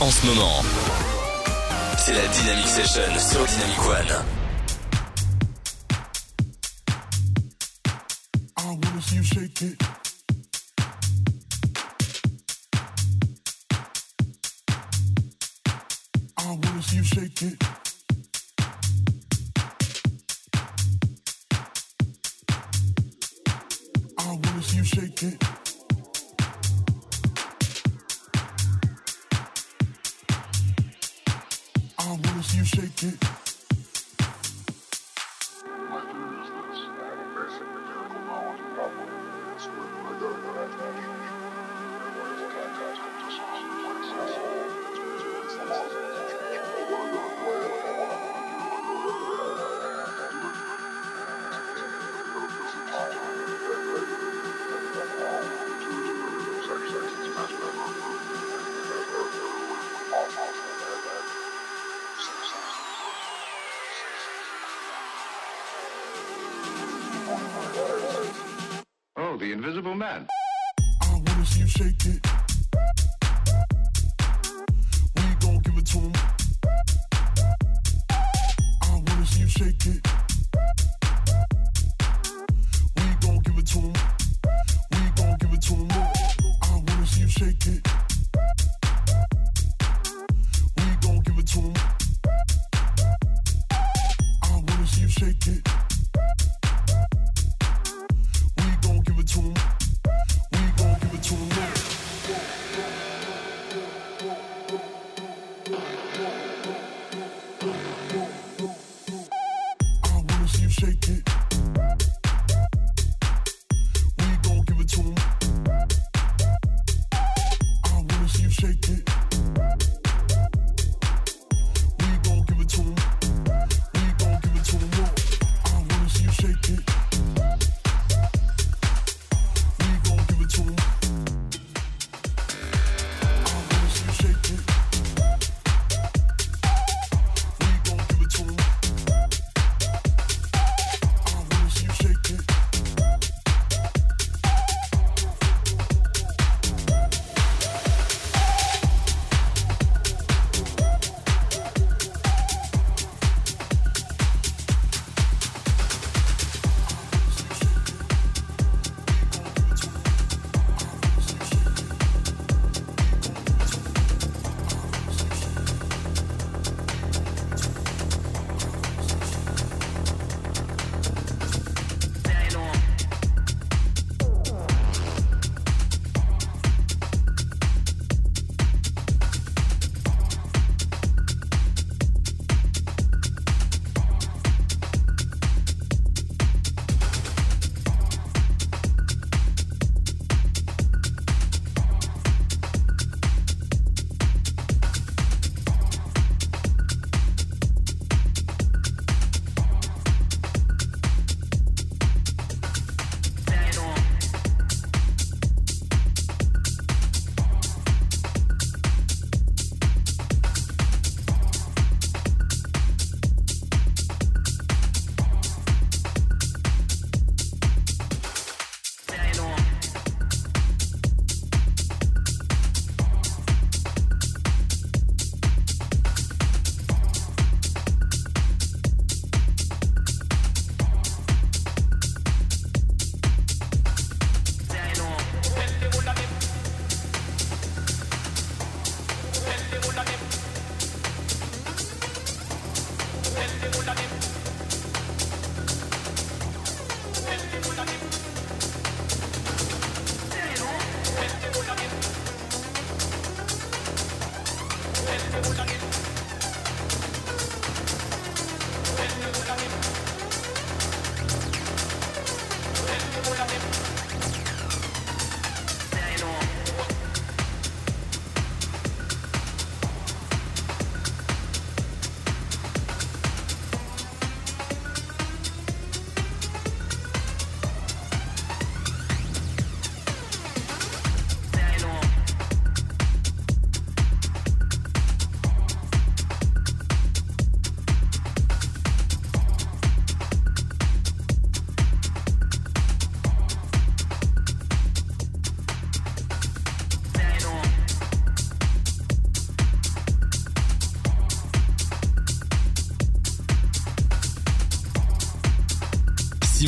en ce moment. C'est la Dynamic Session sur Dynamic One. I wanna see you shake it. I wanna see you shake it. I wanna see you shake it. you shake it. man. I wanna see you shake it.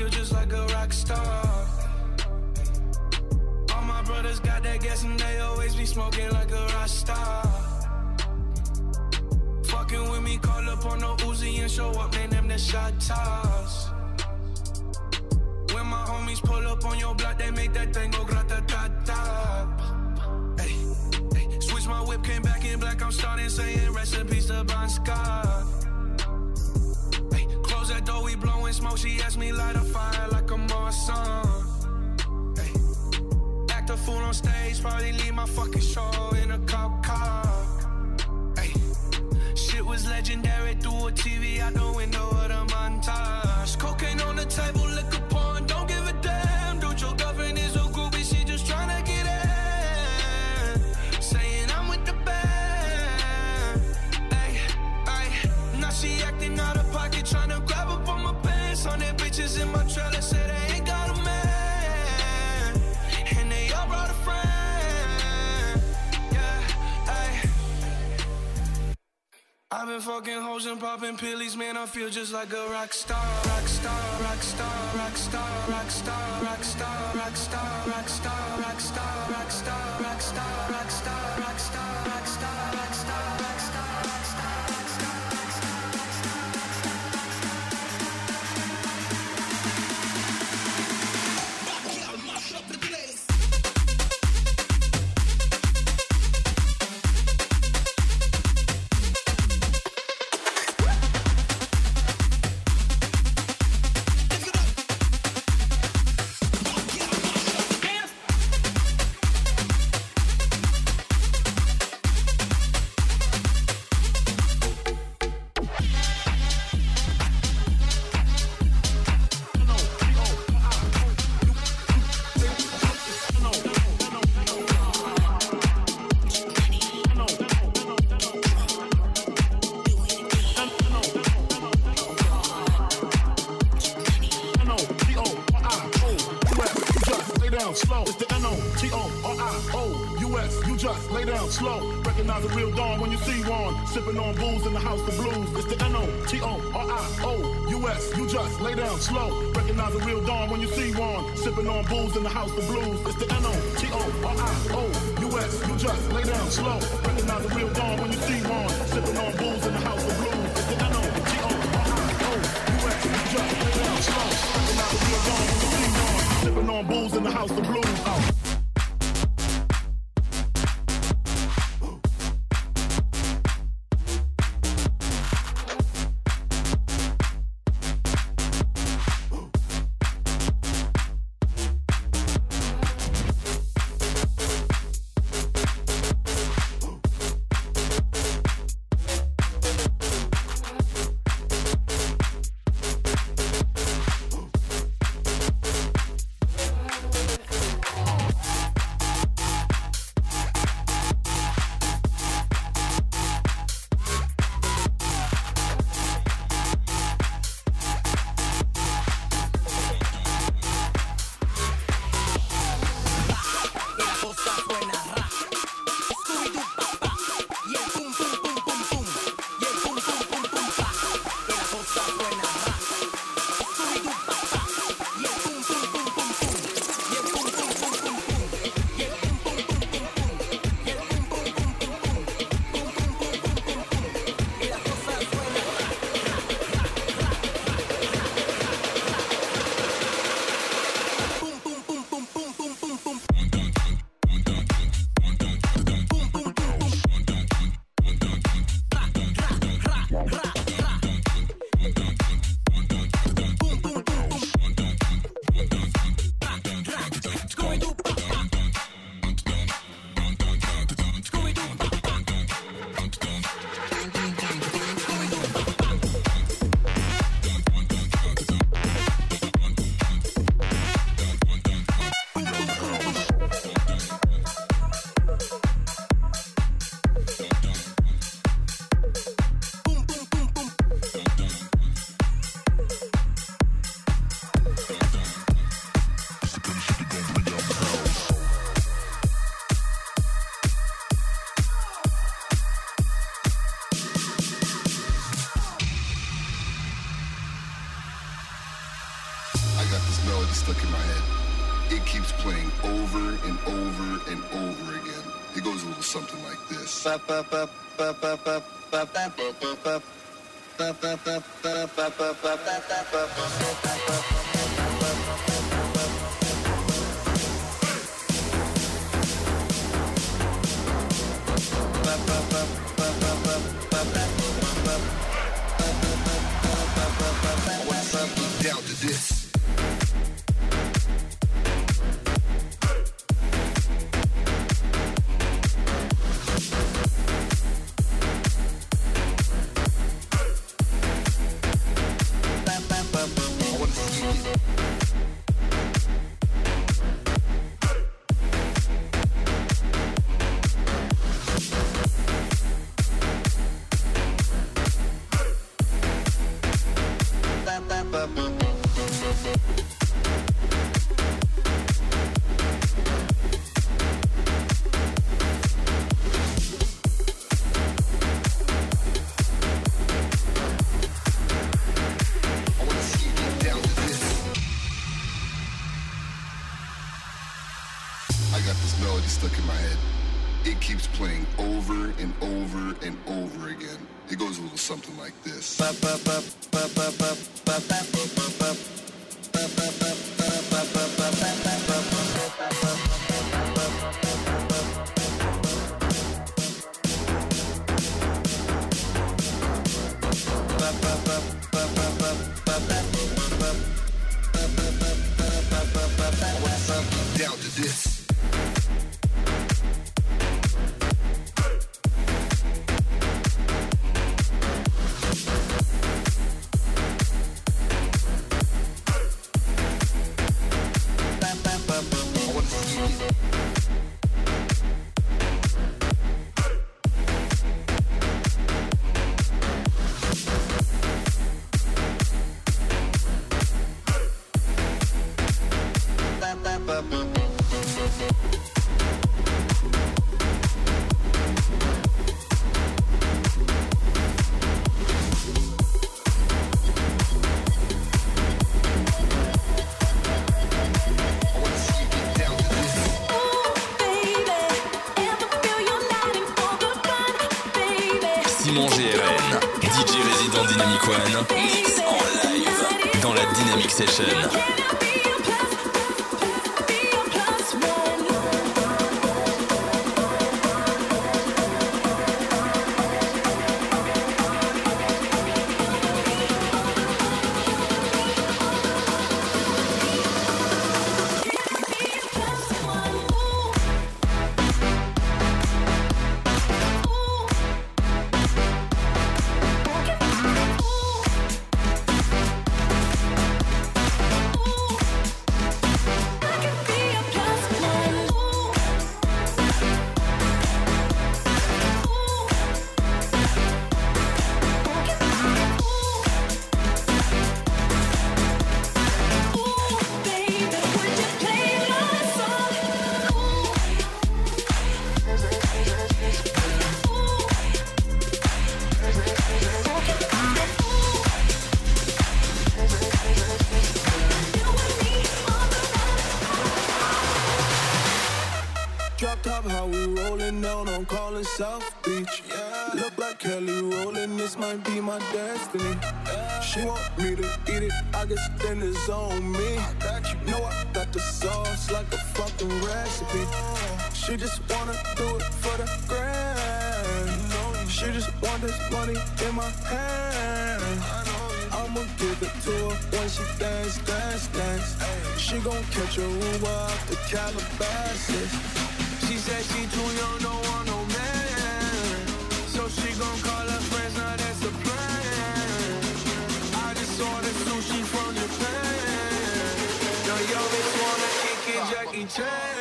feel just like a rock star. I know when I've been fucking hoes and popping pills, man. I feel just like a rock star, rock star, rock star, rock star, rock star, rock star, rock star, rock star, rock star, rock star, rock star, rock star, rock star, rock star, rock star. house the blues. It's the N-O, G-O-R-I-O. You just lay down slow. Recognize the real dawn when you see one. Sipping on booze in the house of blues. It's the N-O, G-O-R-I-O. You just lay down slow. Recognize the real dawn when you see one. Sipping on booze in the house of blues. Oh. Down to this. Down to this. Session. She want me to eat it, I guess then it's on me. You Know I got the sauce like a fucking recipe. She just wanna do it for the grand. She just want this money in my hand. I'ma give it to her when she dance, dance, dance. She gon' catch a Uber out the Calabasas. She said she too young, don't it,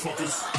motherfuckers.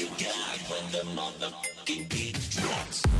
you got when the motherfucking beat drops.